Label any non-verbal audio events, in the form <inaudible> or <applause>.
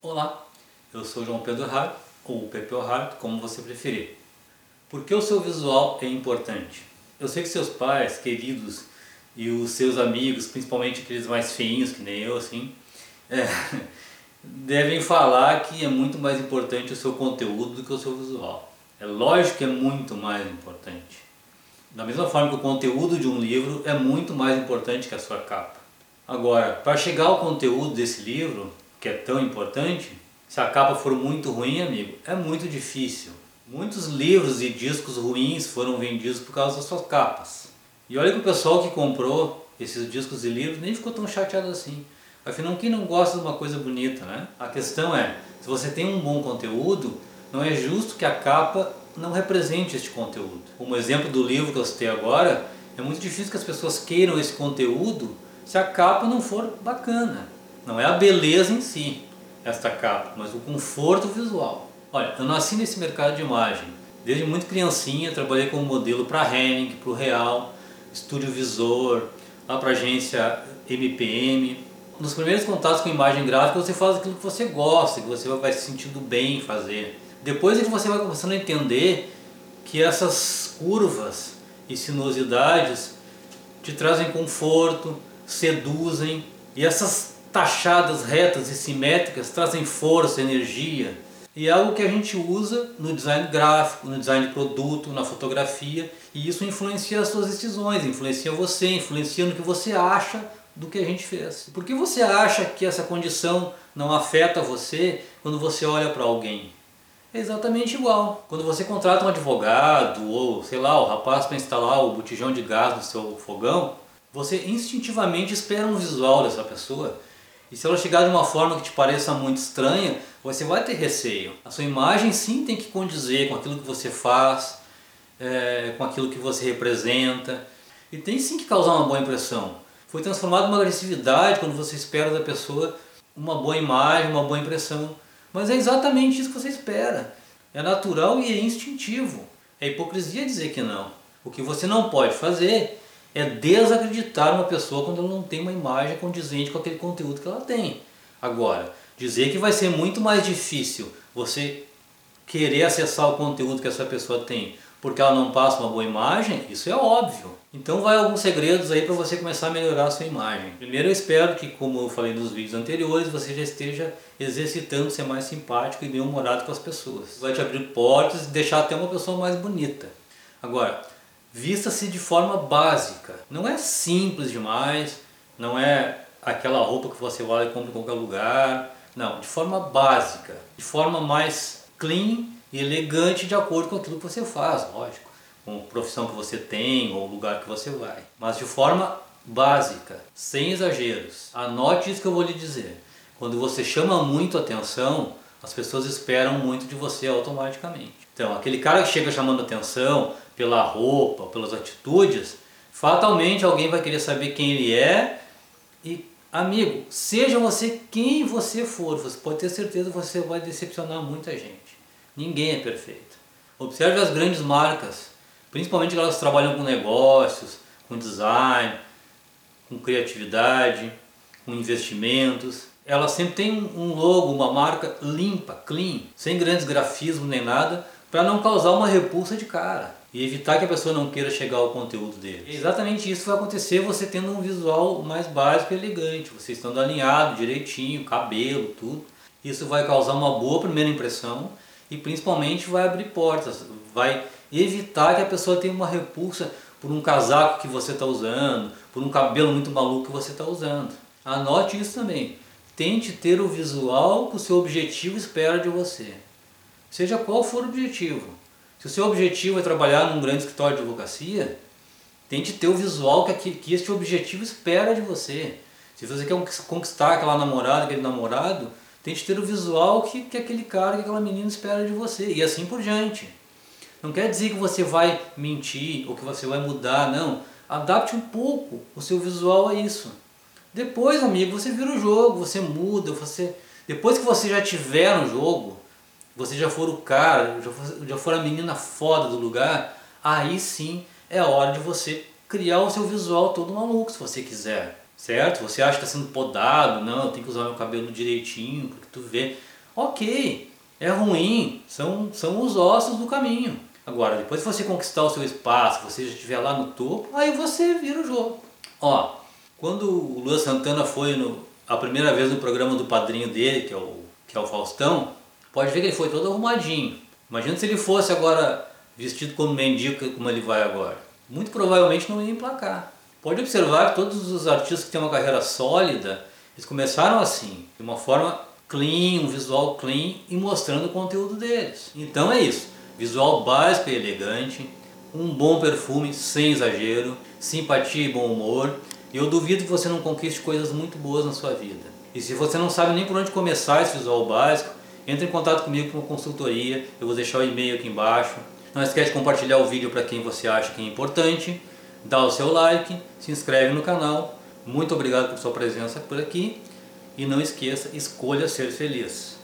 Olá, eu sou João Pedro Hart, ou Pepe Hart, como você preferir. Por que o seu visual é importante? Eu sei que seus pais, queridos, e os seus amigos, principalmente aqueles mais feinhos que nem eu, assim, <laughs> é, devem falar que é muito mais importante o seu conteúdo do que o seu visual. É lógico que é muito mais importante. Da mesma forma que o conteúdo de um livro é muito mais importante que a sua capa. Agora, para chegar ao conteúdo desse livro, que é tão importante, se a capa for muito ruim, amigo, é muito difícil. Muitos livros e discos ruins foram vendidos por causa das suas capas. E olha que o pessoal que comprou esses discos e livros nem ficou tão chateado assim. Afinal, quem não gosta de uma coisa bonita, né? A questão é, se você tem um bom conteúdo, não é justo que a capa não represente este conteúdo. Como exemplo do livro que eu citei agora, é muito difícil que as pessoas queiram esse conteúdo se a capa não for bacana. Não é a beleza em si, esta capa, mas o conforto visual. Olha, eu nasci nesse mercado de imagem. Desde muito criancinha trabalhei como modelo para a Henning, para o Real, Estúdio Visor, lá para a agência MPM. Nos primeiros contatos com imagem gráfica você faz aquilo que você gosta, que você vai se sentindo bem em fazer. Depois é que você vai começando a entender que essas curvas e sinuosidades te trazem conforto, seduzem e essas taxadas, retas e simétricas trazem força, energia e é algo que a gente usa no design gráfico, no design de produto, na fotografia e isso influencia as suas decisões, influencia você, influencia no que você acha do que a gente fez. Por que você acha que essa condição não afeta você quando você olha para alguém? É exatamente igual. Quando você contrata um advogado ou, sei lá, o rapaz para instalar o botijão de gás no seu fogão, você instintivamente espera um visual dessa pessoa e se ela chegar de uma forma que te pareça muito estranha, você vai ter receio. A sua imagem sim tem que condizer com aquilo que você faz, é, com aquilo que você representa. E tem sim que causar uma boa impressão. Foi transformado em uma agressividade quando você espera da pessoa uma boa imagem, uma boa impressão. Mas é exatamente isso que você espera. É natural e é instintivo. É hipocrisia dizer que não. O que você não pode fazer é desacreditar uma pessoa quando ela não tem uma imagem condizente com aquele conteúdo que ela tem. Agora, dizer que vai ser muito mais difícil você querer acessar o conteúdo que essa pessoa tem porque ela não passa uma boa imagem, isso é óbvio. Então vai alguns segredos aí para você começar a melhorar a sua imagem. Primeiro eu espero que, como eu falei nos vídeos anteriores, você já esteja exercitando ser mais simpático e bem-humorado com as pessoas. Vai te abrir portas e deixar até uma pessoa mais bonita. Agora, vista-se de forma básica. Não é simples demais, não é aquela roupa que você vai e compra em qualquer lugar. Não, de forma básica, de forma mais clean e elegante de acordo com aquilo que você faz, lógico, com a profissão que você tem ou o lugar que você vai. Mas de forma básica, sem exageros. Anote isso que eu vou lhe dizer. Quando você chama muito atenção, as pessoas esperam muito de você automaticamente. Então, aquele cara que chega chamando atenção, pela roupa, pelas atitudes, fatalmente alguém vai querer saber quem ele é. E, amigo, seja você quem você for, você pode ter certeza que você vai decepcionar muita gente. Ninguém é perfeito. Observe as grandes marcas, principalmente elas trabalham com negócios, com design, com criatividade, com investimentos. Elas sempre têm um logo, uma marca limpa, clean, sem grandes grafismos nem nada, para não causar uma repulsa de cara e evitar que a pessoa não queira chegar ao conteúdo dele. Exatamente isso vai acontecer você tendo um visual mais básico e elegante, você estando alinhado direitinho, cabelo, tudo. Isso vai causar uma boa primeira impressão e principalmente vai abrir portas, vai evitar que a pessoa tenha uma repulsa por um casaco que você está usando, por um cabelo muito maluco que você está usando. Anote isso também. Tente ter o visual que o seu objetivo espera de você. Seja qual for o objetivo. Se o seu objetivo é trabalhar num grande escritório de advocacia, tente ter o visual que, que este objetivo espera de você. Se você quer conquistar aquela namorada, aquele namorado, tente ter o visual que, que aquele cara, que aquela menina espera de você. E assim por diante. Não quer dizer que você vai mentir ou que você vai mudar, não. Adapte um pouco o seu visual a isso. Depois, amigo, você vira o jogo, você muda, você... Depois que você já tiver no jogo, você já for o cara, já for, já for a menina foda do lugar, aí sim é hora de você criar o seu visual todo maluco, se você quiser. Certo? Você acha que está sendo podado, não, eu tenho que usar meu cabelo direitinho, porque tu vê. ok, é ruim, são, são os ossos do caminho. Agora, depois que você conquistar o seu espaço, você já estiver lá no topo, aí você vira o jogo. Ó, quando o Luan Santana foi no, a primeira vez no programa do padrinho dele, que é o, que é o Faustão, pode ver que ele foi todo arrumadinho. Imagina se ele fosse agora vestido como mendigo, como ele vai agora. Muito provavelmente não ia emplacar. Pode observar que todos os artistas que têm uma carreira sólida, eles começaram assim, de uma forma clean, um visual clean e mostrando o conteúdo deles. Então é isso, visual básico e elegante, um bom perfume sem exagero, simpatia e bom humor. Eu duvido que você não conquiste coisas muito boas na sua vida. E se você não sabe nem por onde começar esse visual básico, entre em contato comigo com uma consultoria, eu vou deixar o e-mail aqui embaixo. Não esquece de compartilhar o vídeo para quem você acha que é importante, dá o seu like, se inscreve no canal. Muito obrigado por sua presença por aqui e não esqueça, escolha ser feliz.